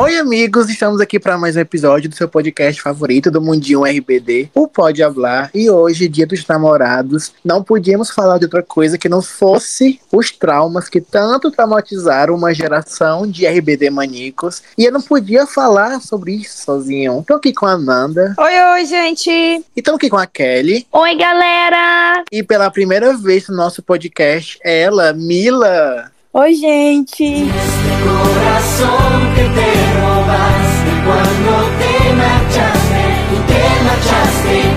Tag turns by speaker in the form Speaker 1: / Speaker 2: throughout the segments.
Speaker 1: Oi, amigos, estamos aqui para mais um episódio do seu podcast favorito do Mundinho RBD, o Pode Hablar. E hoje, dia dos namorados, não podíamos falar de outra coisa que não fosse os traumas que tanto traumatizaram uma geração de RBD maníacos. E eu não podia falar sobre isso sozinho. Estou aqui com a Nanda.
Speaker 2: Oi, oi, gente.
Speaker 1: E estou aqui com a Kelly.
Speaker 3: Oi, galera.
Speaker 1: E pela primeira vez no nosso podcast, ela, Mila.
Speaker 4: Oi, gente.
Speaker 5: Este corazón que te cuando te marchaste, tú te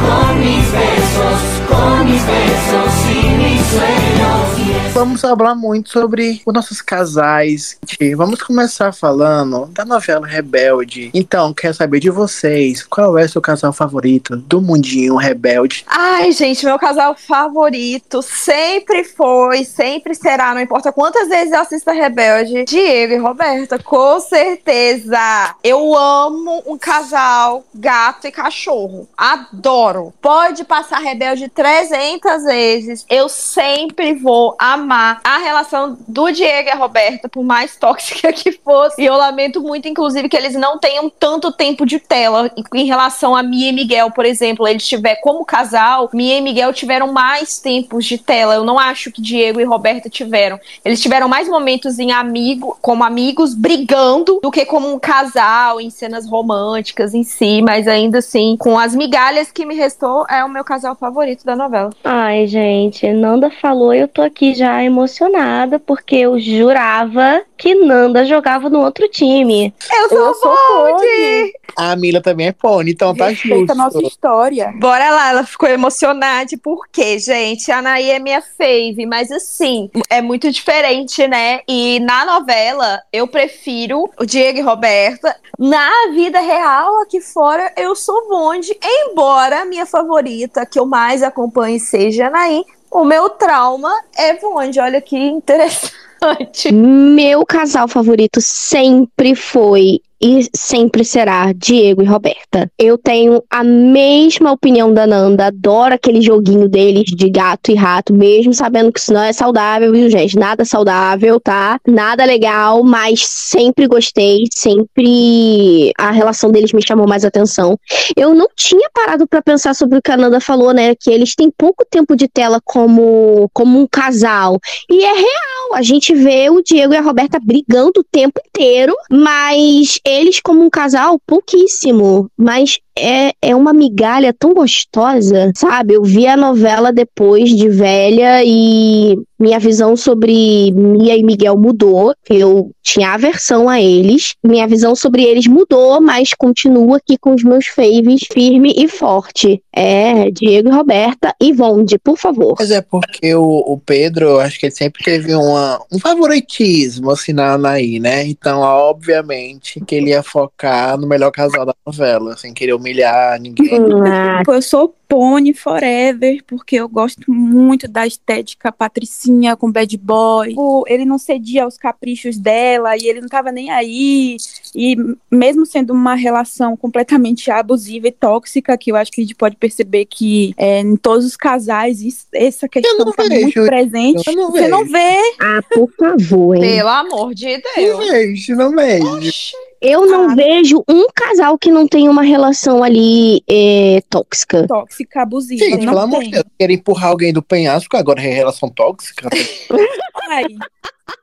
Speaker 5: con mis besos, con mis besos y mis sueños.
Speaker 1: Vamos falar muito sobre os nossos casais. Vamos começar falando da novela Rebelde. Então, quero saber de vocês, qual é o seu casal favorito do mundinho Rebelde?
Speaker 2: Ai, gente, meu casal favorito sempre foi, sempre será, não importa quantas vezes eu assista Rebelde, Diego e Roberta, com certeza. Eu amo um casal gato e cachorro. Adoro. Pode passar Rebelde 300 vezes, eu sempre vou amar a relação do Diego e a Roberta, por mais tóxica que fosse. E eu lamento muito, inclusive, que eles não tenham tanto tempo de tela em relação a Mia e Miguel, por exemplo. Eles tiver como casal, Mia e Miguel tiveram mais tempos de tela. Eu não acho que Diego e Roberta tiveram. Eles tiveram mais momentos em amigo, como amigos, brigando, do que como um casal, em cenas românticas em si, mas ainda assim, com as migalhas que me restou, é o meu casal favorito da novela.
Speaker 3: Ai, gente, Nanda falou, eu tô aqui já emocionada, porque eu jurava que Nanda jogava no outro time.
Speaker 2: Eu sou,
Speaker 4: Eu sou Pony.
Speaker 1: A Mila também é pônei, então tá
Speaker 4: Respeita
Speaker 1: justo.
Speaker 4: a nossa história.
Speaker 2: Bora lá, ela ficou emocionada, porque, gente, a Anaí é minha fave, mas assim, é muito diferente, né? E na novela, eu prefiro o Diego e Roberta. Na vida real, aqui fora, eu sou Bonde, embora a minha favorita, que eu mais acompanho, seja a Anaí, o meu trauma é Bonde. Olha que interessante.
Speaker 3: Meu casal favorito sempre foi e sempre será Diego e Roberta. Eu tenho a mesma opinião da Nanda, adoro aquele joguinho deles de gato e rato, mesmo sabendo que isso não é saudável, viu, gente? Nada saudável, tá? Nada legal, mas sempre gostei, sempre a relação deles me chamou mais atenção. Eu não tinha parado pra pensar sobre o que a Nanda falou, né? Que eles têm pouco tempo de tela como, como um casal. E é real, a gente vê o Diego e a Roberta brigando o tempo inteiro, mas eles, como um casal, pouquíssimo. Mas é, é uma migalha tão gostosa, sabe? Eu vi a novela depois de velha e minha visão sobre Mia e Miguel mudou. Eu tinha aversão a eles. Minha visão sobre eles mudou, mas continuo aqui com os meus faves firme e forte. É, Diego e Roberta e Vonde, por favor.
Speaker 1: Mas é porque o, o Pedro, eu acho que ele sempre teve uma, um favoritismo, assim, na Anaí, né? Então, obviamente, que ele ia focar no melhor casal da novela, sem querer humilhar ninguém.
Speaker 3: Ah,
Speaker 4: Tipo, eu sou Pony Forever, porque eu gosto muito da estética patricinha com bad boy. Ele não cedia aos caprichos dela e ele não tava nem aí. E mesmo sendo uma relação completamente abusiva e tóxica, que eu acho que a gente pode perceber que é, em todos os casais isso- essa questão
Speaker 1: não
Speaker 4: tá
Speaker 1: vejo,
Speaker 4: muito presente.
Speaker 1: eu não
Speaker 4: Você não
Speaker 1: vejo.
Speaker 4: vê.
Speaker 3: ah, por favor, hein?
Speaker 2: Pelo amor de
Speaker 1: Não
Speaker 2: Deus.
Speaker 1: vejo, não vejo.
Speaker 2: Oxi.
Speaker 3: Eu não
Speaker 4: Ah.
Speaker 3: vejo um casal que não tenha uma relação ali é, tóxica.
Speaker 4: Tóxica, abusiva.
Speaker 1: Gente, pelo amor de
Speaker 4: tem.
Speaker 1: Deus, querer empurrar alguém do penhasco, agora é relação tóxica.
Speaker 4: Ai,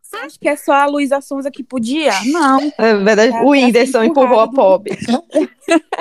Speaker 4: você acha que é só a Luísa Sonza que podia? Não.
Speaker 2: É verdade, o Whindersson empurrou a pobre.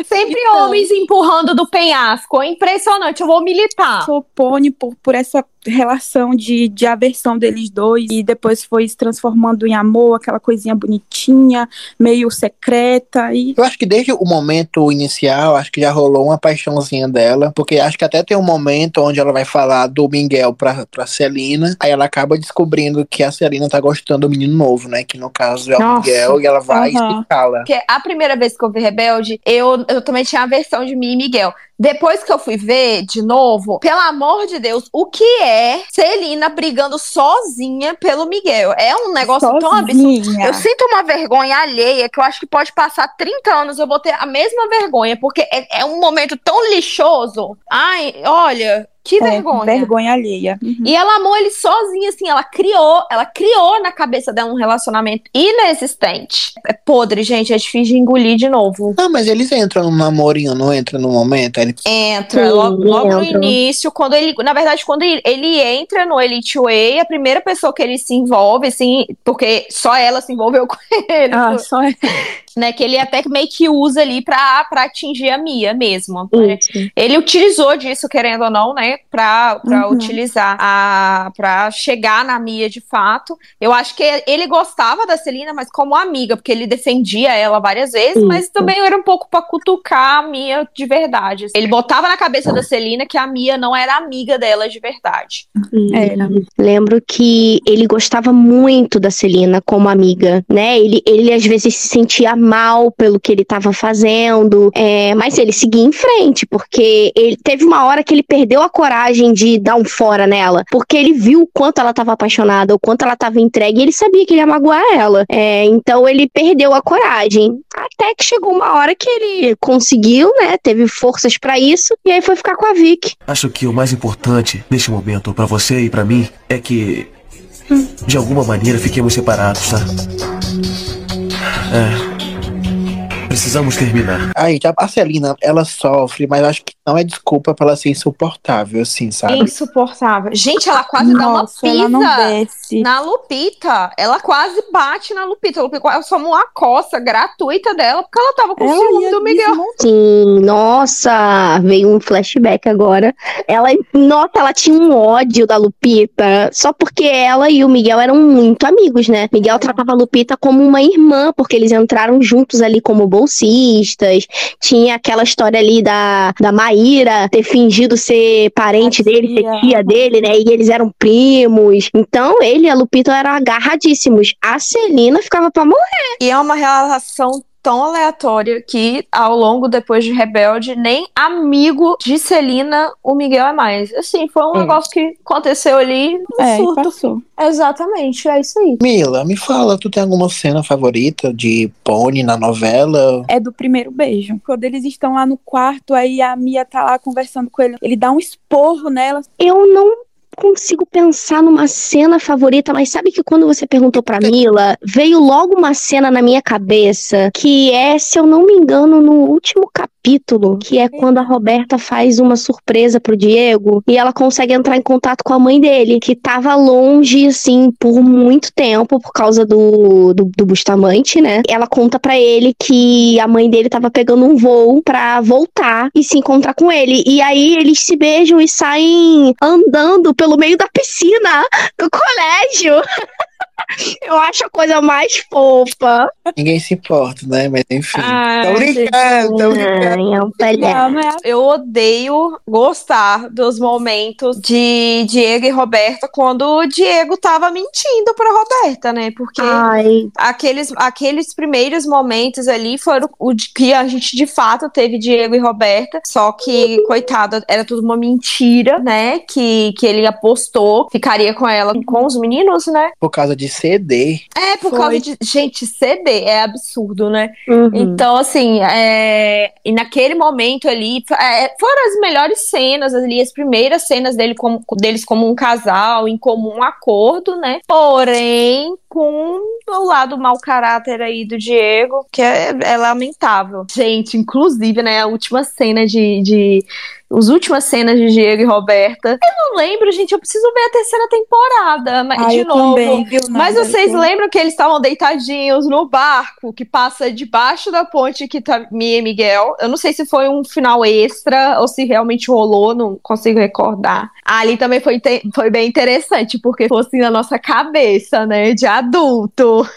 Speaker 2: Sempre
Speaker 4: Então.
Speaker 2: homens empurrando do penhasco. É impressionante, eu vou militar.
Speaker 4: sou Pony por, por essa relação de, de aversão deles dois e depois foi se transformando em amor, aquela coisinha bonitinha, meio secreta e
Speaker 1: Eu acho que desde o momento inicial, acho que já rolou uma paixãozinha dela, porque acho que até tem um momento onde ela vai falar do Miguel pra, pra Celina, aí ela acaba descobrindo que a Celina tá gostando do menino novo, né? Que no caso é o
Speaker 3: Nossa.
Speaker 1: Miguel, e ela vai
Speaker 4: Aham.
Speaker 1: e se cala.
Speaker 2: Porque a primeira vez que eu vi Rebelde, eu, eu também tinha a versão de mim e Miguel. Depois que eu fui ver de novo, pelo amor de Deus, o que é Celina brigando sozinha pelo Miguel? É um negócio tão absurdo.
Speaker 4: Sozinha.
Speaker 2: Eu sinto uma vergonha alheia que eu acho que pode passar 30 anos eu vou ter a mesma vergonha, porque é, é um momento tão lixoso. Ai, olha, que
Speaker 4: É,
Speaker 2: vergonha.
Speaker 4: vergonha alheia. Uhum.
Speaker 2: E ela amou ele sozinha, assim, ela criou, ela criou na cabeça dela um relacionamento inexistente. É podre, gente, é difícil de engolir de novo.
Speaker 1: Não, mas eles entram no namorinho, não entram no momento.
Speaker 2: Entra,
Speaker 3: Sim,
Speaker 2: logo, logo no início, quando ele, na verdade, quando ele, ele entra no Elite Way, a primeira pessoa que ele se envolve, assim, porque só ela se envolveu com ele,
Speaker 4: Ah, só é.
Speaker 2: né, que ele até meio que usa ali pra, pra atingir a Mia mesmo.
Speaker 3: Isso.
Speaker 2: Ele utilizou disso, querendo ou não, né? Pra, pra
Speaker 4: Uhum.
Speaker 2: utilizar a. pra chegar na Mia de fato. Eu acho que ele gostava da Celina, mas como amiga, porque ele defendia ela várias vezes, mas
Speaker 3: Isso.
Speaker 2: também era um pouco pra cutucar a Mia de verdade. Ele botava na cabeça da Celina que a Mia não era amiga dela de verdade.
Speaker 4: Era.
Speaker 3: Lembro que ele gostava muito da Celina como amiga, né? Ele, ele às vezes se sentia mal pelo que ele estava fazendo, é, mas ele seguia em frente, porque ele teve uma hora que ele perdeu a coragem de dar um fora nela, porque ele viu o quanto ela estava apaixonada, o quanto ela estava entregue, e ele sabia que ele ia magoar ela. É, então ele perdeu a coragem. Até que chegou uma hora que ele conseguiu, né? Teve forças pra isso, e aí foi ficar com a Vicky.
Speaker 6: Acho que o mais importante neste momento pra você e pra mim é que de alguma maneira fiquemos separados, tá? É. Precisamos terminar.
Speaker 1: Aí, a Celina, ela sofre, mas acho que não é desculpa pra ela ser insuportável, assim, sabe?
Speaker 2: Insuportável. Gente, ela quase dá uma
Speaker 4: Nossa, ela não
Speaker 2: pisa. Na Lupita, ela quase bate na Lupita. A Lupita quase tomou uma coça gratuita dela porque ela tava com
Speaker 4: Ela
Speaker 2: ciúme
Speaker 4: ia
Speaker 2: do Miguel.
Speaker 3: Sim, nossa, veio um flashback agora. Ela, nossa, ela tinha um ódio da Lupita, só porque ela e o Miguel eram muito amigos, né? Miguel tratava a Lupita como uma irmã, porque eles entraram juntos ali como bolsistas. Tinha aquela história ali da, da Maíra ter fingido ser parente
Speaker 4: A
Speaker 3: dele, ser
Speaker 4: tia.
Speaker 3: tia dele, né? E eles eram primos. Então, ele e a Lupita eram agarradíssimos. A Celina ficava pra morrer.
Speaker 2: E é uma relação tão aleatória que, ao longo, depois de Rebelde, nem amigo de Celina o Miguel é mais. Assim, foi um
Speaker 3: É.
Speaker 2: negócio que aconteceu ali, um
Speaker 4: É, e
Speaker 2: surto.
Speaker 4: passou.
Speaker 2: Exatamente, é isso aí.
Speaker 1: Mila, me fala, tu tem alguma cena favorita de Pony na novela?
Speaker 4: É do primeiro beijo. Quando eles estão lá no quarto, aí a Mia tá lá conversando com ele. Ele dá um esporro nela.
Speaker 3: Eu não consigo pensar numa cena favorita, mas sabe que quando você perguntou pra Mila, veio logo uma cena na minha cabeça que é, se eu não me engano, no último capítulo, que é quando a Roberta faz uma surpresa pro Diego e ela consegue entrar em contato com a mãe dele, que tava longe, assim, por muito tempo por causa do, do, do Bustamante, né? Ela conta pra ele que a mãe dele tava pegando um voo pra voltar e se encontrar com ele. E aí eles se beijam e saem andando pelo meio da piscina do colégio. Eu acho a coisa mais fofa.
Speaker 1: Ninguém se importa, né? Mas enfim.
Speaker 2: Ah,
Speaker 1: tô brincando, tô brincando.
Speaker 3: Ai, é
Speaker 4: é
Speaker 2: Eu odeio gostar dos momentos de Diego e Roberta quando o Diego tava mentindo pra Roberta, né? Porque
Speaker 3: Ai,
Speaker 2: aqueles, aqueles primeiros momentos ali foram o que a gente de fato teve Diego e Roberta, só que, coitada, era tudo uma mentira, né? Que, que ele apostou, ficaria com ela com os meninos, né?
Speaker 1: Por causa de CD.
Speaker 2: É, por
Speaker 4: Foi.
Speaker 2: causa de. Gente, CD é absurdo, né?
Speaker 3: uhum.
Speaker 2: Então, assim, é, e naquele momento ali, é, foram as melhores cenas ali, as primeiras cenas dele como, deles como um casal, em comum acordo, né? Porém, com o lado mau caráter aí do Diego, que é, é lamentável. Gente, inclusive, né, a última cena de. de as últimas cenas de Diego e Roberta. Eu não lembro, gente. Eu preciso ver a terceira temporada. Mas,
Speaker 4: Ah,
Speaker 2: de
Speaker 4: eu
Speaker 2: novo.
Speaker 4: também, viu?
Speaker 2: Mas vocês lembram que eles estavam deitadinhos no barco que passa debaixo da ponte que tá Mia e Miguel? Eu não sei se foi um final extra ou se realmente rolou, não consigo recordar. Ali também foi, foi bem interessante, porque foi assim na nossa cabeça, né? De ah, adulto.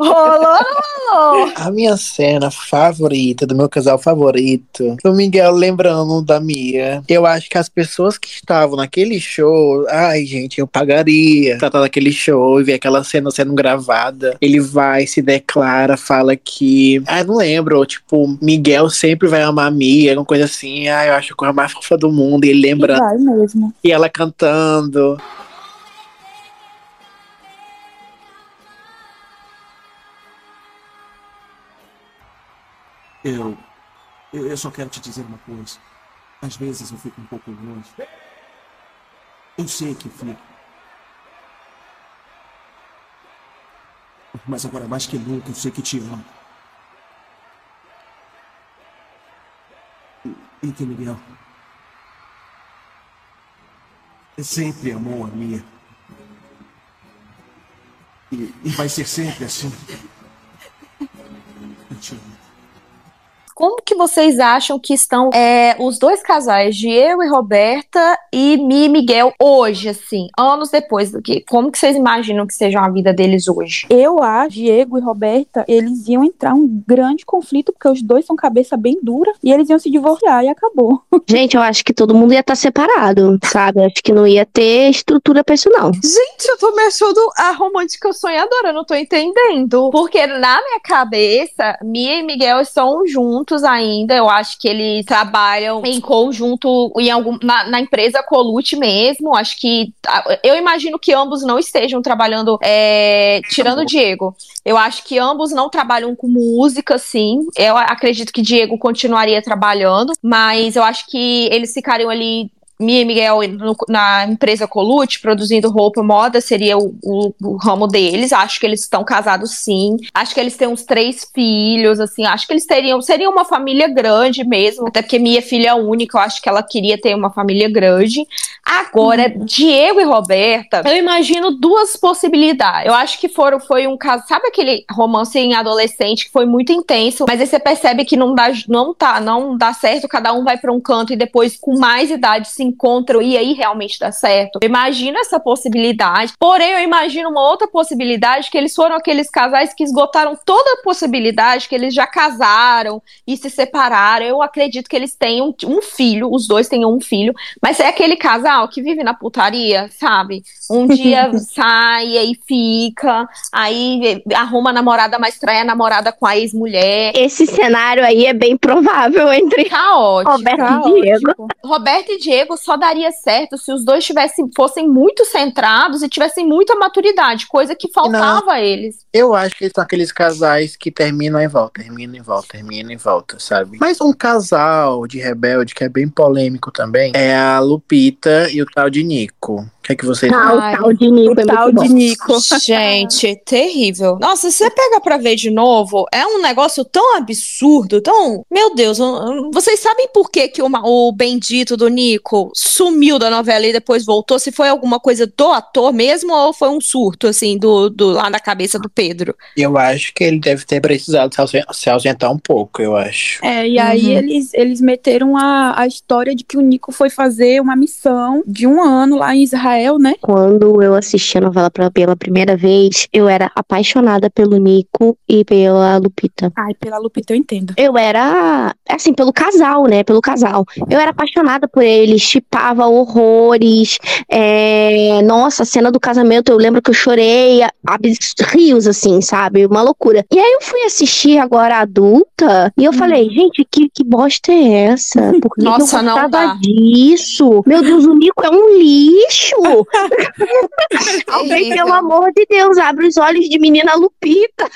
Speaker 2: rolou, rolou.
Speaker 1: A minha cena favorita, do meu casal favorito, o Miguel lembrando da Mia. Eu acho que as pessoas que estavam naquele show, ai, gente, eu pagaria pra estar naquele show e ver aquela cena sendo gravada. Ele vai, se declara, fala que. Ah, não lembro, tipo, Miguel sempre vai amar a Mia, alguma coisa assim. Ah, eu acho a coisa mais fofa do mundo. E ele lembra.
Speaker 4: Vai mesmo.
Speaker 1: E ela cantando.
Speaker 6: Eu. Eu só quero te dizer uma coisa. Às vezes eu fico um pouco longe. Eu sei que fico. Mas agora mais que nunca eu sei que te amo. E, e que Miguel. Sempre amou a minha. E, e vai ser sempre assim. Eu te amo.
Speaker 2: Como que vocês acham que estão é, os dois casais, Diego e Roberta, e Mi e Miguel, hoje, assim, anos depois do que? Como que vocês imaginam que seja a vida deles hoje?
Speaker 4: Eu acho, Diego e Roberta, eles iam entrar um grande conflito, porque os dois são cabeça bem dura, e eles iam se divorciar e acabou.
Speaker 3: Gente, eu acho que todo mundo ia estar separado, sabe? Acho que não ia ter estrutura pra isso, não.
Speaker 2: Gente, eu tô me achando a romântica sonhadora, eu não tô entendendo. Porque na minha cabeça, Mia e Miguel estão juntos ainda. Eu acho que eles trabalham em conjunto em algum, na, na empresa Colute mesmo. Acho que. Eu imagino que ambos não estejam trabalhando. é, tirando o Diego. Eu acho que ambos não trabalham com música, sim. Eu acredito que Diego continuaria trabalhando, mas eu acho que eles ficariam ali Mia e Miguel no- na empresa Colute, produzindo roupa, moda, seria o, o- o ramo deles. Acho que eles estão casados sim. Acho que eles têm uns três filhos, assim. Acho que eles teriam, seria uma família grande mesmo. Até porque Mia é filha única, eu acho que ela queria ter uma família grande. Agora, Diego e Roberta, eu imagino duas possibilidades. Eu acho que foram, foi um caso, sabe aquele romance em adolescente que foi muito intenso, mas aí você percebe que não dá, não tá, não dá certo, cada um vai pra um canto e depois com mais idade se encontram e aí realmente dá certo. Eu imagino essa possibilidade. Porém, eu imagino uma outra possibilidade que eles foram aqueles casais que esgotaram toda a possibilidade, que eles já casaram e se separaram. Eu acredito que eles tenham um filho, os dois tenham um filho, mas é aquele casal que vive na putaria, sabe? Um dia sai e aí fica, aí arruma a namorada, mas trai a namorada com a ex-mulher.
Speaker 3: Esse cenário aí é bem provável entre. Roberto
Speaker 4: Tá
Speaker 3: e Diego.
Speaker 4: ótimo.
Speaker 2: Roberto e Diego só daria certo se os dois tivessem, fossem muito centrados e tivessem muita maturidade, coisa que faltava a eles.
Speaker 1: Eu acho que eles são aqueles casais que terminam e voltam, terminam e voltam, terminam e voltam, sabe? Mas um casal de rebelde que é bem polêmico também é a Lupita e o tal de Nico. Que é que vocês
Speaker 3: Ah,
Speaker 2: Ai,
Speaker 3: o tal de Nico
Speaker 4: O
Speaker 3: é
Speaker 4: tal de. Nico.
Speaker 2: Gente, terrível. Nossa, se você pega pra ver de novo, é um negócio tão absurdo, tão. Meu Deus, vocês sabem por que, que o, o bendito do Nico sumiu da novela e depois voltou? Se foi alguma coisa do ator mesmo ou foi um surto, assim, do, do lá na cabeça do Pedro?
Speaker 1: Eu acho que ele deve ter precisado se ausentar um pouco, eu acho.
Speaker 4: É, e aí
Speaker 2: Uhum.
Speaker 4: eles, eles meteram a, a história de que o Nico foi fazer uma missão de um ano lá em Israel, né?
Speaker 3: Quando eu assisti a novela pela primeira vez, eu era apaixonada pelo Nico e pela Lupita.
Speaker 4: Ai, pela Lupita eu entendo.
Speaker 3: Eu era, assim, pelo casal, né? Pelo casal. Eu era apaixonada por eles, chipava horrores. é, Nossa, a cena do casamento, eu lembro que eu chorei a- abs- rios, assim, sabe? Uma loucura. E aí eu fui assistir agora adulta e eu falei, gente, que, que bosta é essa? Por que
Speaker 2: Nossa,
Speaker 3: eu
Speaker 2: não dá.
Speaker 3: disso? Meu Deus, o Nico é um lixo! Alguém,
Speaker 2: Terrível.
Speaker 3: pelo amor de Deus, abre os olhos de menina Lupita.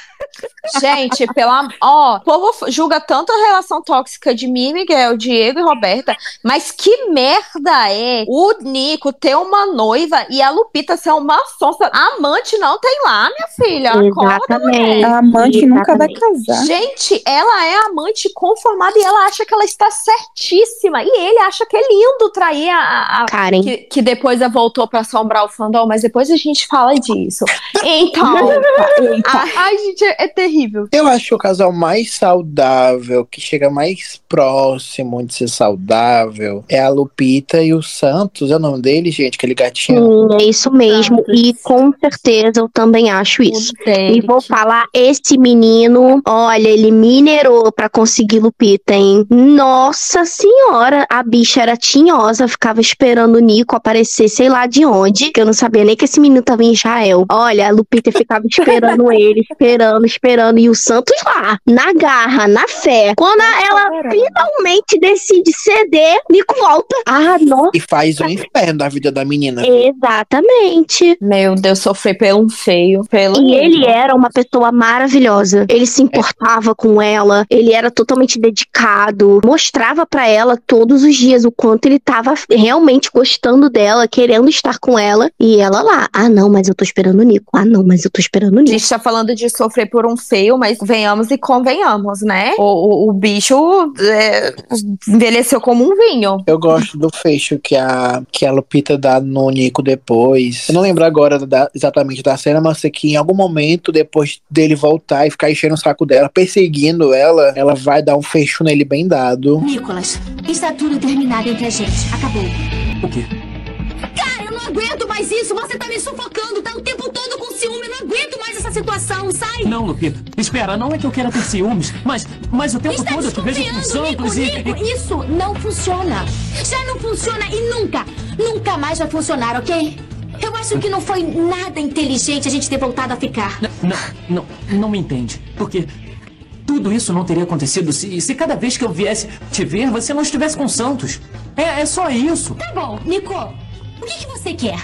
Speaker 2: Gente, pela. Ó, o povo julga tanto a relação tóxica de mim, Miguel, Diego e Roberta, mas que merda é o Nico ter uma noiva e a Lupita ser uma sonsa. Amante não tem lá, minha filha. Acorda.
Speaker 4: A amante nunca vai
Speaker 3: Exatamente.
Speaker 4: casar.
Speaker 2: Gente, ela é amante conformada e ela acha que ela está certíssima. E ele acha que é lindo trair a. a- a-
Speaker 3: Karen.
Speaker 2: que, que depois ela voltou pra assombrar o fandom, mas depois a gente fala disso. Então.
Speaker 4: Eita.
Speaker 2: Ai, gente, é terrível.
Speaker 1: Eu acho que o casal mais saudável, que chega mais próximo de ser saudável, é a Lupita e o Santos. É o nome dele, gente? Aquele gatinho.
Speaker 3: Sim, é isso mesmo.
Speaker 2: Santos.
Speaker 3: E com certeza eu também acho isso.
Speaker 2: Derek.
Speaker 3: E vou falar, esse menino, olha, ele minerou pra conseguir Lupita, hein? Nossa senhora, a bicha era tinhosa, ficava esperando o Nico aparecer, sei lá de onde, que eu não sabia nem que esse menino tava em Israel. Olha, a Lupita ficava esperando ele, esperando, esperando, e o Santos lá, na garra, na fé. Quando a- ela finalmente decide ceder, Nico volta. Ah, nossa,
Speaker 1: E faz um inferno da vida da menina.
Speaker 3: exatamente.
Speaker 2: Meu Deus, sofri pelo um feio. Pelo
Speaker 3: E ele era uma pessoa maravilhosa. Ele se importava com ela, ele era totalmente dedicado, mostrava pra ela todos os dias o quanto ele tava realmente gostando dela, querendo estar com ela. E ela lá, ah não, mas eu tô esperando o Nico. Ah não, mas eu tô esperando o
Speaker 2: A
Speaker 3: Nico.
Speaker 2: gente tá falando de sofrer por um feio, mas venhamos e convenhamos, né? O, o, o bicho é, envelheceu como um vinho.
Speaker 1: Eu gosto do fecho que a, que a Lupita dá no Nico depois. Eu não lembro agora da- exatamente da cena, mas sei que em algum momento, depois dele voltar e ficar enchendo o saco dela, perseguindo ela, ela vai dar um fecho nele bem dado.
Speaker 7: Nicolas, está tudo terminado entre a gente. Acabou.
Speaker 6: O quê?
Speaker 7: Cara, eu não aguento mais isso. Você tá me sufocando. Situação. Sai.
Speaker 6: Não, Lupita. Espera, não é que eu queira ter ciúmes, mas, mas o tempo
Speaker 7: Está
Speaker 6: todo eu te vejo com Santos e...
Speaker 7: Isso não funciona. Já não funciona e nunca, nunca mais vai funcionar, ok? Eu acho que não foi nada inteligente a gente ter voltado a ficar.
Speaker 6: Não, não, não me entende. Porque tudo isso não teria acontecido se, se cada vez que eu viesse te ver, você não estivesse com Santos. É, é só isso.
Speaker 7: Tá bom, Nico. O que, que você quer?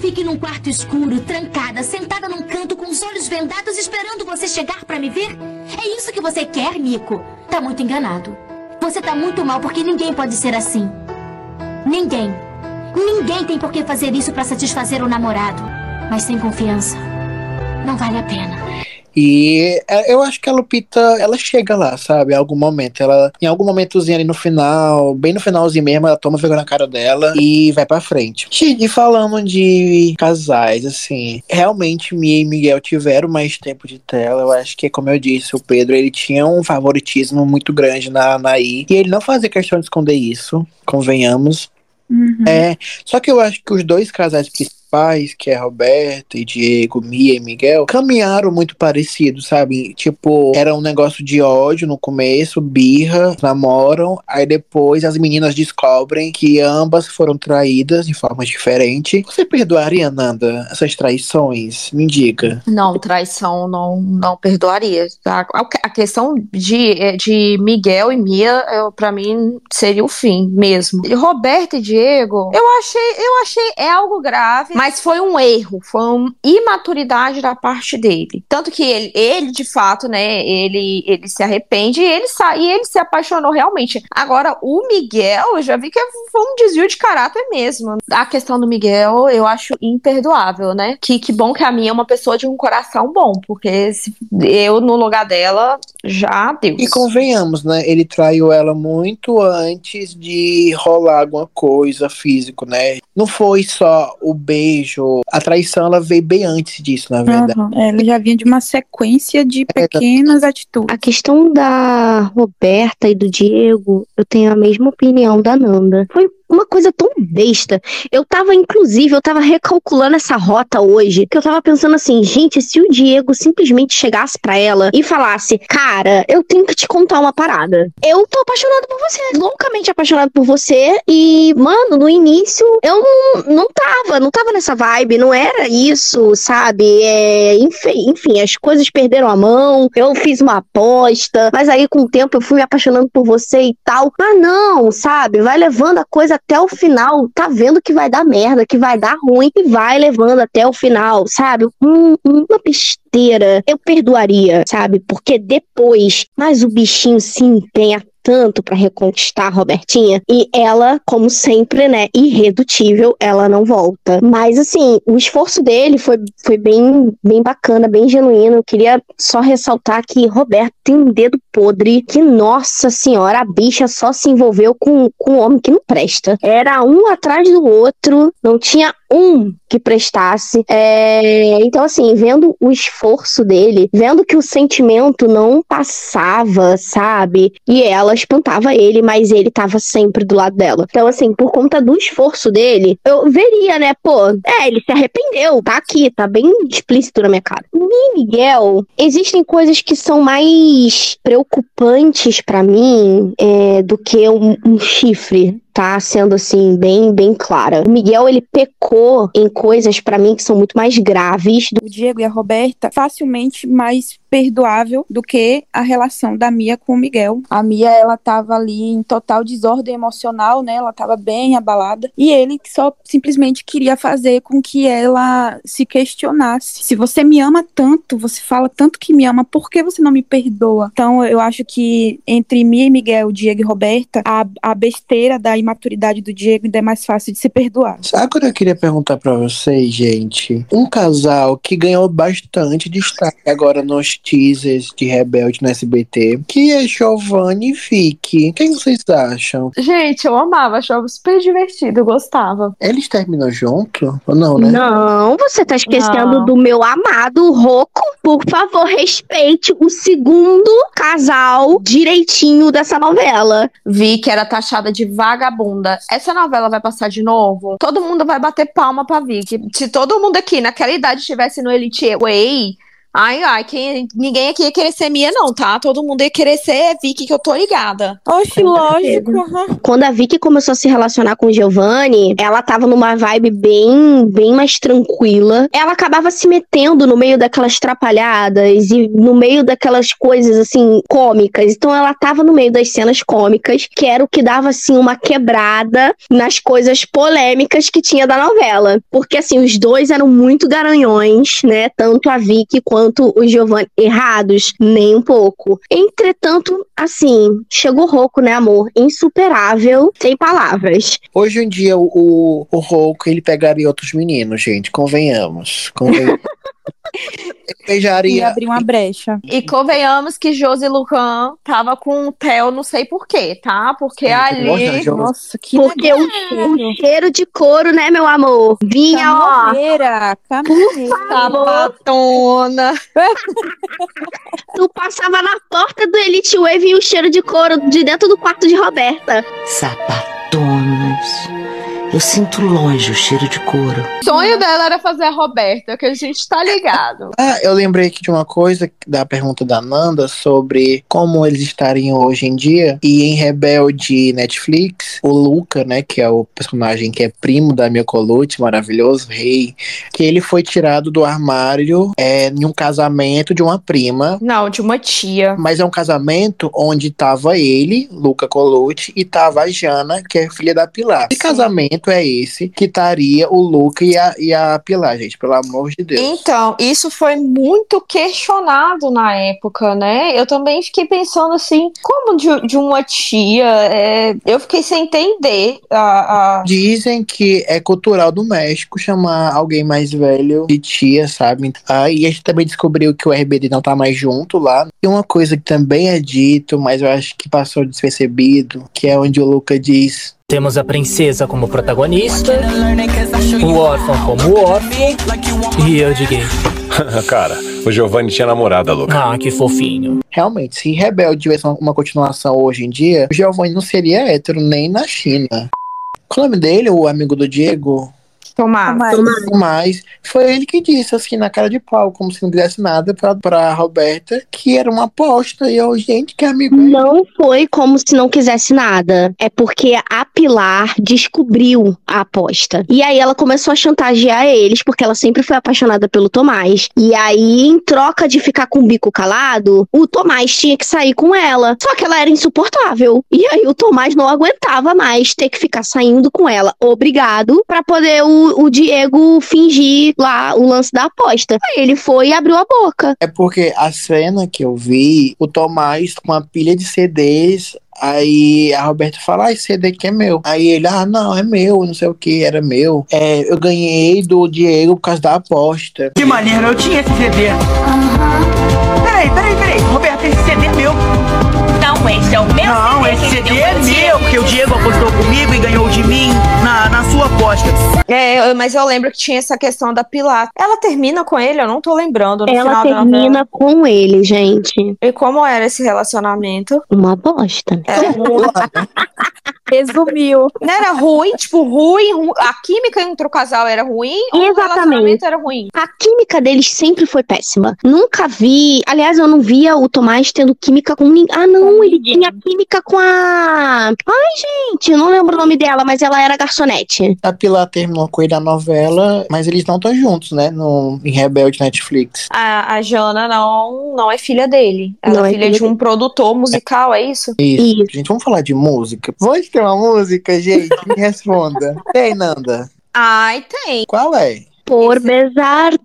Speaker 7: Fique num quarto escuro, trancada, sentada num canto com os olhos vendados esperando você chegar pra me ver? É isso que você quer, Nico? Tá muito enganado. Você tá muito mal porque ninguém pode ser assim. Ninguém. Ninguém tem por que fazer isso pra satisfazer o namorado. Mas sem confiança, não vale a pena.
Speaker 1: E é, eu acho que a Lupita, ela chega lá, sabe? Em algum momento. Ela, em algum momentozinho ali no final, bem no finalzinho mesmo, ela toma vergonha na cara dela e vai pra frente. E falando de casais, assim, realmente Mia e Miguel tiveram mais tempo de tela. Eu acho que, como eu disse, o Pedro, ele tinha um favoritismo muito grande na Anaí. E ele não fazia questão de esconder isso, convenhamos.
Speaker 4: Uhum.
Speaker 1: É, só que eu acho que os dois casais principais, que é Roberta e Diego, Mia e Miguel, caminharam muito parecidos, sabe? Tipo, era um negócio de ódio no começo, birra, namoram, aí depois as meninas descobrem que ambas foram traídas de formas diferentes. Você perdoaria, Nanda, essas traições? Me diga.
Speaker 2: Não, traição não, não perdoaria. A, questão de, é, de Miguel e Mia, eu, pra mim, seria o fim mesmo. E Roberto e Diego, eu achei, eu achei é algo grave, mas foi um erro, foi uma imaturidade da parte dele. Tanto que ele, ele de fato, né, ele, ele se arrepende e ele sai, ele se apaixonou realmente. Agora, o Miguel, eu já vi que foi um desvio de caráter mesmo. A questão do Miguel, eu acho imperdoável, né? Que, que bom que a minha é uma pessoa de um coração bom, porque se eu, no lugar dela, já deu.
Speaker 1: E convenhamos, né? Ele traiu ela muito antes de rolar alguma coisa físico, né? Não foi só o beijo. A traição ela veio bem antes disso, na verdade.
Speaker 4: Aham. É, Ele já vinha de uma sequência de pequenas atitudes.
Speaker 3: A questão da Roberta e do Diego, eu tenho a mesma opinião da Nanda. Foi uma coisa tão besta. Eu tava, inclusive, eu tava recalculando essa rota hoje, que eu tava pensando assim, gente, se o Diego simplesmente chegasse pra ela e falasse, cara, eu tenho que te contar uma parada. Eu tô apaixonado por você, loucamente apaixonado por você, e, mano, no início eu não, não tava, não tava nessa vibe, não era isso, sabe? É, enfim, enfim, as coisas perderam a mão, eu fiz uma aposta, mas aí com o tempo eu fui me apaixonando por você e tal. Mas não, sabe? Vai levando a coisa até o final, tá vendo que vai dar merda, que vai dar ruim, e vai levando até o final, sabe? Um- uma besteira. Eu perdoaria, sabe? Porque depois, mas o bichinho se empenha tanto pra reconquistar a Robertinha e ela, como sempre, né, irredutível, ela não volta. Mas assim, o esforço dele foi, foi bem, bem bacana, bem genuíno. Eu queria só ressaltar que Roberto tem um dedo podre, que nossa senhora, a bicha só se envolveu com, com um homem que não presta. Era um atrás do outro, não tinha um que prestasse. É, então, assim, vendo o esforço dele, vendo que o sentimento não passava, sabe? E ela espantava ele, mas ele tava sempre do lado dela. Então, assim, por conta do esforço dele, eu veria, né? Pô, é, ele se arrependeu, tá aqui, tá bem explícito na minha cara. E Miguel, existem coisas que são mais preocupantes para mim é, do que um, um chifre, tá sendo assim bem bem clara. O Miguel ele pecou em coisas para mim que são muito mais graves.
Speaker 4: O Diego e a Roberta facilmente mais perdoável do que a relação da Mia com o Miguel. A Mia ela tava ali em total desordem emocional, né? Ela tava bem abalada e ele só simplesmente queria fazer com que ela se questionasse. Se você me ama tanto, você fala tanto que me ama, por que você não me perdoa? Então eu acho que entre Mia e Miguel, Diego e Roberta, a, a besteira da imaturidade do Diego ainda é mais fácil de se perdoar.
Speaker 1: Sabe o que eu queria perguntar pra vocês, gente? Um casal que ganhou bastante destaque agora nos teasers de Rebelde no SBT, que é Giovanni e Vicky. Quem vocês acham?
Speaker 2: Gente, eu amava, achava super divertido, eu gostava.
Speaker 1: Eles terminam junto? Ou não, né?
Speaker 3: Não, você tá esquecendo
Speaker 2: Não.
Speaker 3: do meu amado Roco. Por favor, respeite o segundo casal direitinho dessa novela.
Speaker 2: Vi que era taxada de vagabunda. Essa novela vai passar de novo? Todo mundo vai bater palma pra Vicky. Se todo mundo aqui naquela idade estivesse no Elite Way, ai, ai, quem, ninguém aqui ia querer ser Mia, não, tá? Todo mundo ia querer ser Vicky, que eu tô ligada.
Speaker 4: Oxe, lógico. aham.
Speaker 3: Quando a Vicky começou a se relacionar com o Giovanni, ela tava numa vibe bem, bem mais tranquila. Ela acabava se metendo no meio daquelas trapalhadas e no meio daquelas coisas assim cômicas. Então ela tava no meio das cenas cômicas, que era o que dava assim uma quebrada nas coisas polêmicas que tinha da novela. Porque assim, os dois eram muito garanhões, né? Tanto a Vicky quanto o Giovanni errados, nem um pouco. Entretanto, assim, chegou Roco, né, amor? Insuperável, sem palavras.
Speaker 1: Hoje em dia, o, o, o Hulk, ele pegaria outros meninos, gente. Convenhamos. Convenhamos. Ele
Speaker 4: E
Speaker 1: beijaria.
Speaker 4: abrir uma brecha.
Speaker 2: E convenhamos que Josi Lucan tava com o Theo, não sei porquê, tá? Porque
Speaker 1: Sim,
Speaker 2: ali.
Speaker 1: Josi?
Speaker 4: Nossa, que
Speaker 3: Porque o, o cheiro de couro, né, meu amor? Vinha, ó.
Speaker 4: Caminhoneira, caminhoneira.
Speaker 2: Sapatona.
Speaker 3: Tu passava na porta do Elite Wave e o cheiro de couro de dentro do quarto de Roberta.
Speaker 8: Sapatonas. Eu sinto longe o cheiro de couro.
Speaker 2: O sonho dela era fazer a Roberta, que a gente tá ligado.
Speaker 1: Ah, eu lembrei aqui de uma coisa da pergunta da Nanda sobre como eles estariam hoje em dia. E em Rebelde Netflix, o Luca, né, que é o personagem que é primo da Mia Colucci, maravilhoso rei, que ele foi tirado do armário é, em um casamento de uma prima.
Speaker 2: Não, de uma tia.
Speaker 1: Mas é um casamento onde tava ele, Luca Colucci, e tava a Jana, que é filha da Pilar. Que casamento é esse que estaria o Luca e a, e a Pilar, gente? Pelo amor de Deus.
Speaker 2: Então, isso foi muito questionado na época, né? Eu também fiquei pensando assim, como de, de uma tia? é, eu fiquei sem entender a, a-
Speaker 1: Dizem que é cultural do México chamar alguém mais velho de tia, sabe? Ah, e a gente também descobriu que o RBD não tá mais junto lá. E uma coisa que também é dito, mas eu acho que passou despercebido, que é onde o Luca diz.
Speaker 9: Temos a princesa como protagonista, o órfão como órfão e eu de gay.
Speaker 10: Cara, o Giovanni tinha namorada, louca.
Speaker 9: Ah, que fofinho.
Speaker 1: Realmente, se Rebelde tivesse uma- continuação hoje em dia, o Giovanni não seria hétero nem na China. Qual é o nome dele, o amigo do Diego?
Speaker 2: Tomar.
Speaker 4: Mas,
Speaker 1: Mas foi ele que disse, assim, na cara de pau, como se não quisesse nada pra, pra Roberta, que era uma aposta. E eu, gente, que amigo é
Speaker 3: Não foi como se não quisesse nada. É porque a Pilar descobriu a aposta. E aí ela começou a chantagear eles, porque ela sempre foi apaixonada pelo Tomás. E aí, em troca de ficar com o bico calado, o Tomás tinha que sair com ela. Só que ela era insuportável. E aí o Tomás não aguentava mais ter que ficar saindo com ela. Obrigado. Pra poder o, o Diego fingir lá o lance da aposta. Aí ele foi e abriu a boca.
Speaker 1: É porque a cena que eu vi, o Tomás com a pilha de CDs Aí a Roberta fala, ah, esse CD aqui é meu. Aí ele, ah, não, é meu, não sei o que, era meu. É, eu ganhei do Diego por causa da aposta.
Speaker 11: Que maneiro, eu tinha esse CD. Peraí, peraí, peraí. Roberto, esse CD é meu.
Speaker 7: Não, esse é o meu
Speaker 11: Não,
Speaker 7: CD,
Speaker 11: esse
Speaker 7: quem
Speaker 11: CD é
Speaker 7: foi o Diego.
Speaker 11: meu, porque o Diego apostou comigo e ganhou de mim na, na sua aposta.
Speaker 2: É, eu- mas eu lembro que tinha essa questão da Pilar. Ela termina com ele? Eu não tô lembrando. No
Speaker 3: Ela termina com ele, gente.
Speaker 2: E como era esse relacionamento?
Speaker 3: Uma bosta. né?
Speaker 4: Resumiu.
Speaker 2: Não era ruim, tipo, ruim, ru- a química entre o casal era ruim ou o
Speaker 3: Exatamente.
Speaker 2: relacionamento era ruim?
Speaker 3: A química deles sempre foi péssima. Nunca vi. Aliás, eu não via o Tomás tendo química com ninguém. Ah, não, ele tinha química com a. Ai, gente, eu não lembro o nome dela, mas ela era garçonete.
Speaker 1: A Pilar terminou com ele na novela, mas eles não estão juntos, né? No, em Rebelde Netflix.
Speaker 2: A, a Jana não, não é filha dele. Ela
Speaker 3: Não
Speaker 2: é
Speaker 3: é
Speaker 2: filha
Speaker 3: filha
Speaker 2: de um produtor musical, é isso?
Speaker 1: Isso.
Speaker 3: Isso.
Speaker 1: Gente, vamos falar de música? Pode ter uma música, gente? Me responda. Tem, Nanda?
Speaker 2: Ai, tem.
Speaker 1: Qual é?
Speaker 3: Por besar-te.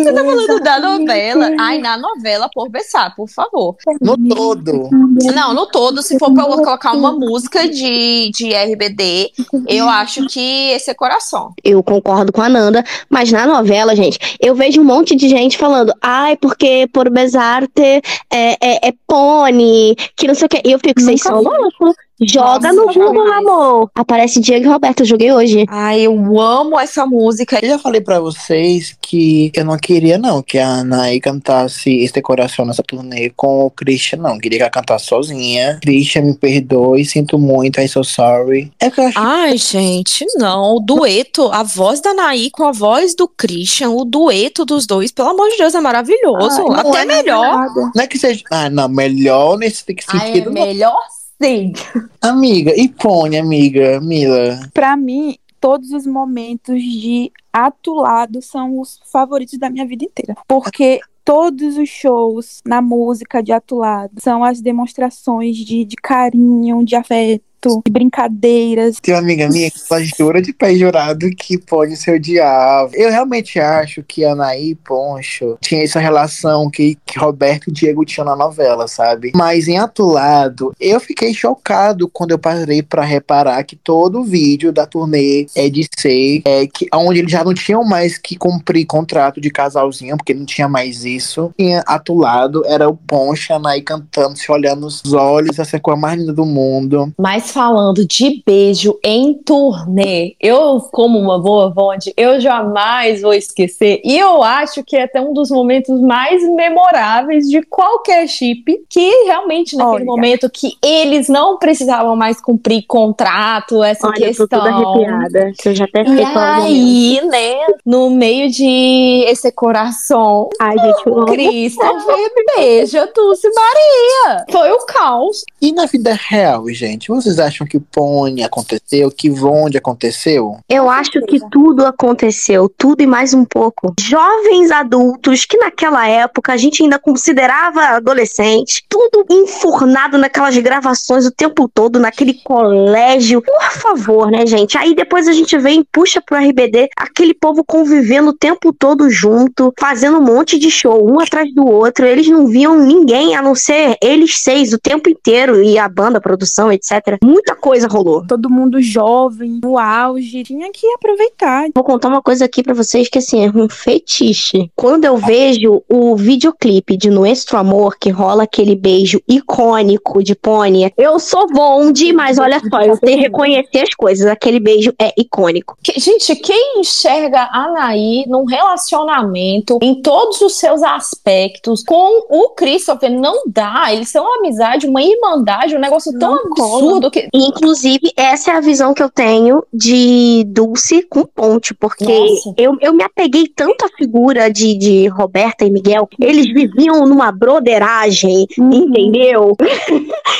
Speaker 2: Você tá falando da novela? Ai, na novela, por Bessar, por favor.
Speaker 1: No todo.
Speaker 2: Não, no todo, se for pra eu colocar uma música de, de RBD, eu acho que esse é coração.
Speaker 3: Eu concordo com a Nanda, mas na novela, gente, eu vejo um monte de gente falando, ai, porque por besar-te é, é, é pônei, que não sei o que. E eu fico, vocês são loucos? Joga
Speaker 2: Nossa,
Speaker 3: no Google, amor. Aparece Diego e Roberto, eu joguei hoje.
Speaker 2: Ai, eu amo essa música.
Speaker 1: Eu já falei pra vocês que eu não queria, não, que a Anaí cantasse Este Coração nessa turnê com o Christian, não. Queria que ela cantasse sozinha. Christian, me perdoe, sinto muito, I so sorry. É que eu acho
Speaker 2: Ai, gente, não. O dueto, a voz da Naí com a voz do Christian, o dueto dos dois, pelo amor de Deus, é maravilhoso.
Speaker 1: Ai, não
Speaker 2: Até
Speaker 1: é
Speaker 2: melhor.
Speaker 4: Nada.
Speaker 1: Não é que seja. Ah, não, melhor nesse
Speaker 2: Ai,
Speaker 1: sentido.
Speaker 2: é
Speaker 1: não.
Speaker 2: Sim.
Speaker 1: Amiga, e Pony, amiga, Mila.
Speaker 4: Pra mim, todos os momentos de atulado são os favoritos da minha vida inteira. Porque todos os shows na música de atulado são as demonstrações de, de carinho, de afeto, de brincadeiras.
Speaker 1: Tem uma amiga minha que ela jura de pé jurado que pode ser o diabo. Eu realmente acho que Anaí e Poncho tinha essa relação que, que Roberto e Diego tinham na novela, sabe? Mas em Atulado, eu fiquei chocado quando eu parei pra reparar que todo o vídeo da turnê é de ser, é, que, onde eles já não tinham mais que cumprir contrato de casalzinho, porque não tinha mais isso. Em Atulado, era o Poncho e a Anaí cantando, se olhando nos olhos, essa coisa mais linda do mundo.
Speaker 2: Mas falando de beijo em turnê, eu, como uma boa Vonde, eu jamais vou esquecer. E eu acho que é até um dos momentos mais memoráveis de qualquer chip, que realmente naquele
Speaker 4: Olha.
Speaker 2: momento que eles não precisavam mais cumprir contrato, essa
Speaker 3: Olha, eu tô
Speaker 2: questão.
Speaker 3: toda arrepiada. Que eu já até
Speaker 2: E
Speaker 3: o momento.
Speaker 2: aí, né, no meio de esse coração,
Speaker 3: Ai, gente, amo.
Speaker 2: Christopher beija Dulce Maria. Foi o caos.
Speaker 1: E na vida real, gente, vocês acham que o Pony aconteceu, que Vonde aconteceu?
Speaker 3: Eu acho que tudo aconteceu, tudo e mais um pouco. Jovens adultos que naquela época a gente ainda considerava adolescente, tudo enfurnado naquelas gravações o tempo todo, naquele colégio. Por favor, né, gente? Aí depois a gente vem e puxa pro RBD aquele povo convivendo o tempo todo junto, fazendo um monte de show, um atrás do outro. Eles não viam ninguém a não ser eles seis o tempo inteiro e a banda, a produção, etc. Muita coisa rolou.
Speaker 4: Todo mundo jovem, no auge, tinha que aproveitar.
Speaker 3: Vou contar uma coisa aqui pra vocês que assim é um fetiche. Quando eu vejo o videoclipe de Nuestro Amor, que rola aquele beijo icônico de Pony, eu sou bonde, mas olha só, eu sei reconhecer as coisas. Aquele beijo é icônico.
Speaker 2: Que- gente, quem enxerga a Anaí num relacionamento em todos os seus aspectos com o Christopher não dá. Eles são uma amizade, uma irmandade, um negócio tão
Speaker 4: Não cola.
Speaker 2: absurdo que.
Speaker 3: Inclusive, essa é a visão que eu tenho de Dulce com Ponte, porque
Speaker 2: Nossa.
Speaker 3: eu, eu me apeguei tanto à figura de, de Roberta e Miguel. Eles viviam numa broderagem, entendeu?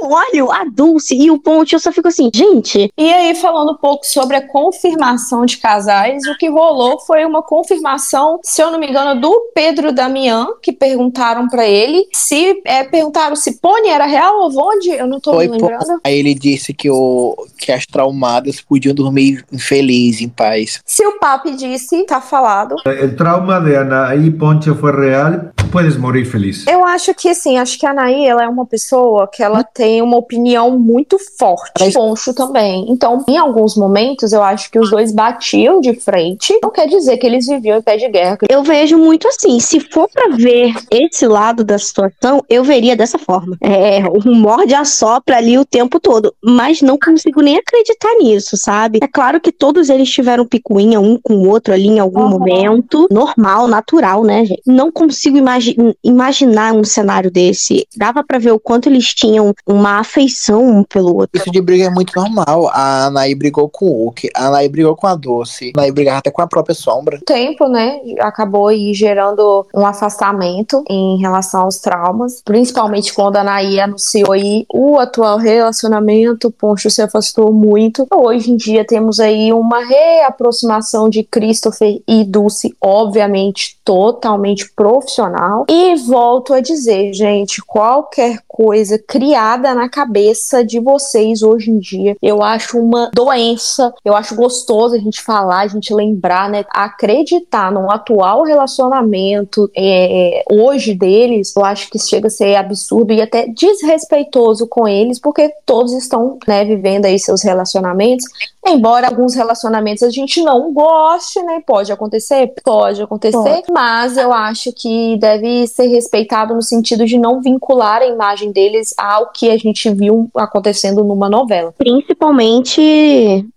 Speaker 3: eu olho a Dulce e o Ponte, eu só fico assim, gente,
Speaker 2: E aí, falando um pouco sobre a confirmação de casais, o que rolou foi uma confirmação, se eu não me engano, do Pedro Damian, que perguntaram pra ele se é, perguntaram se Pony era real ou Vonde, eu não tô
Speaker 1: Foi,
Speaker 2: me
Speaker 1: pô.
Speaker 2: lembrando.
Speaker 1: Aí ele disse que, o, que as traumadas podiam dormir feliz, em paz.
Speaker 2: Se o Papi disse, tá falado.
Speaker 12: El trauma de Anaí Ponche fue real. puedes morir feliz.
Speaker 2: Eu acho que, assim, acho que a Anaí, ela é uma pessoa que ela tem uma opinião muito forte. Poncho também. Então, em alguns momentos, eu acho que os dois batiam de frente. Não quer dizer que eles viviam em pé de guerra.
Speaker 3: Eu vejo muito assim, se for pra ver esse lado da situação, eu veria dessa forma. É, um morde a sopra ali o tempo todo, mas não consigo nem acreditar nisso, sabe? É claro que todos eles tiveram picuinha um com o outro ali em algum
Speaker 2: Uhum.
Speaker 3: momento, normal, natural, né, gente? Não consigo imagi- imaginar um cenário desse. Dava pra ver o quanto eles tinham uma afeição um pelo outro.
Speaker 1: Isso de briga é muito normal. A Anaí brigou com o Hulk, a Anaí brigou com a Doce, a Anaí brigava até com a própria Sombra.
Speaker 2: tempo, né, acabou aí gerando um afastamento em relação aos traumas, principalmente quando a Anaí anunciou aí o atual relacionamento, o Poncho se afastou muito. Hoje em dia temos aí uma reaproximação de Christopher e Dulce, obviamente totalmente profissional. E volto a dizer, gente, qualquer coisa criada na cabeça de vocês hoje em dia, eu acho uma doença. Eu acho gostoso a gente falar, a gente lembrar, né? Acreditar num atual relacionamento é, hoje deles, eu acho que chega a ser absurdo e até desrespeitoso com eles, porque todos estão, né, vivendo aí seus relacionamentos. Embora alguns relacionamentos a gente não goste, né? Pode acontecer? Pode acontecer,
Speaker 3: Pode.
Speaker 2: mas eu acho que deve ser respeitado no sentido de não vincular a imagem deles ao que a gente viu acontecendo numa novela.
Speaker 3: Principalmente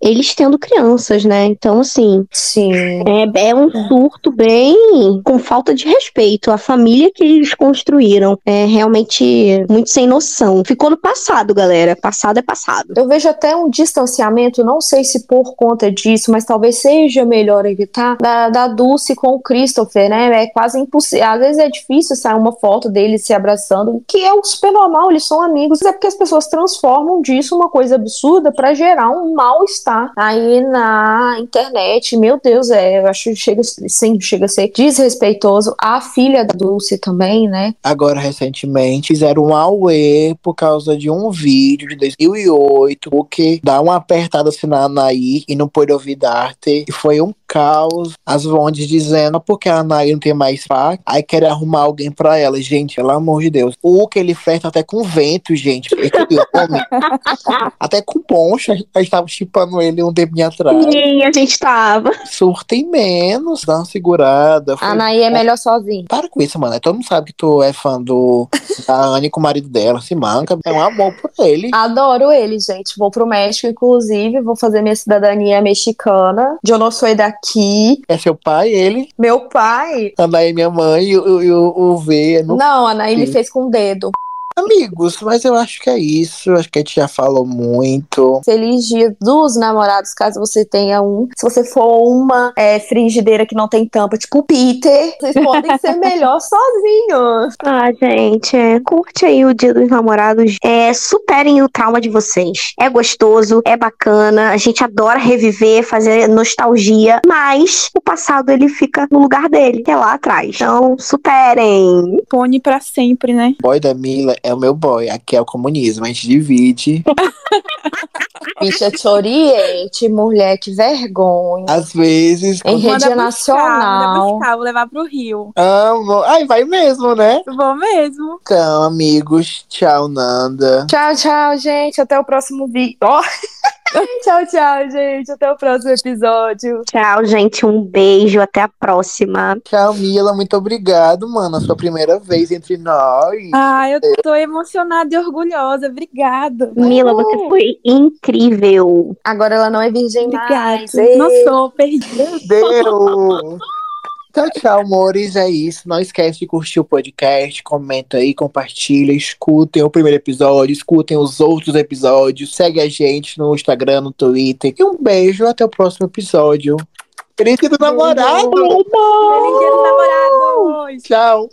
Speaker 3: eles tendo crianças, né? Então, assim,
Speaker 2: Sim.
Speaker 3: é, é um surto bem com falta de respeito. A família que eles construíram é realmente muito sem noção. Ficou no passado, galera. Passado é passado.
Speaker 2: Eu vejo até um distanciamento, não sei se por conta disso, mas talvez seja melhor evitar, da, da Dulce com o Christopher, né? É quase impossível. Às vezes é difícil sair uma foto deles se abraçando, que é super normal, eles são amigos. É porque as pessoas transformam disso uma coisa absurda pra gerar um mal-estar aí na internet. Meu Deus, é, eu acho que chega, sim, chega a ser desrespeitoso. A filha da Dulce também, né?
Speaker 1: Agora, recentemente, fizeram um auê por causa de um vídeo de 2008, o que dá uma apertada assim na Anaí e não pôde ouvir Darte. E foi um caos. As Vondes dizendo porque a Anaí não tem mais faca, aí quer arrumar alguém pra ela. Gente, pelo amor de Deus. O que ele flerta até com vento, gente. Até com poncha. A gente tava chipando ele um tempinho atrás.
Speaker 3: Sim, a gente tava.
Speaker 1: Surtem menos, dá uma segurada.
Speaker 2: A
Speaker 1: Foi
Speaker 2: Anaí é melhor sozinha.
Speaker 1: para com isso, mano. Todo mundo sabe que tu é fã do da Anne com o marido dela, se manca. É um amor por ele.
Speaker 2: Adoro ele, gente. Vou pro México, inclusive, vou fazer minha cidadania mexicana. Eu não sou daqui.
Speaker 1: É seu pai, ele.
Speaker 2: Meu pai.
Speaker 1: Anaí, minha mãe, e o, o, o V. é no-
Speaker 2: Não, a Anaí me fez com o dedo.
Speaker 1: Amigos, mas eu acho que é isso. Acho que a gente já falou muito.
Speaker 2: Feliz dia dos namorados, caso você tenha um. Se você for uma é, frigideira que não tem tampa, tipo o Peter, vocês podem ser melhor sozinhos.
Speaker 3: Ah, gente, é, curte aí o Dia dos Namorados. É, superem o trauma de vocês. É gostoso, é bacana. A gente adora reviver, fazer nostalgia. Mas o passado ele fica no lugar dele, que é lá atrás. Então, superem.
Speaker 4: Pone pra sempre, né?
Speaker 1: Boy da Mila é o meu boy. Aqui é o comunismo. A gente divide.
Speaker 2: Bicha te oriente, mulher, que vergonha.
Speaker 1: Às vezes.
Speaker 2: Em rede
Speaker 4: buscar,
Speaker 2: nacional.
Speaker 4: Buscar, vou levar pro Rio.
Speaker 1: Amo. Ai, vai mesmo, né?
Speaker 4: Vou mesmo.
Speaker 1: Então, amigos. Tchau, Nanda.
Speaker 2: Tchau, tchau, gente. Até o próximo vídeo. Ó. tchau, tchau, gente. Até o próximo episódio.
Speaker 3: Tchau, gente. Um beijo. Até a próxima.
Speaker 1: Tchau, Mila. Muito obrigado, mano. A sua primeira vez entre nós.
Speaker 4: Ah, eu tô emocionada e orgulhosa. Obrigada.
Speaker 3: Mila, você foi incrível.
Speaker 2: Agora ela não é virgem
Speaker 4: Obrigada.
Speaker 2: mais. Ei.
Speaker 4: Não sou, perdi.
Speaker 1: Deus! Então, tchau, amores. É isso. Não esquece de curtir o podcast, comenta aí, compartilha, escutem o primeiro episódio, escutem os outros episódios, segue a gente no Instagram, no Twitter. E um beijo, até o próximo episódio. Feliz dia do namorado!
Speaker 4: Feliz dia dos namorados!
Speaker 1: Tchau!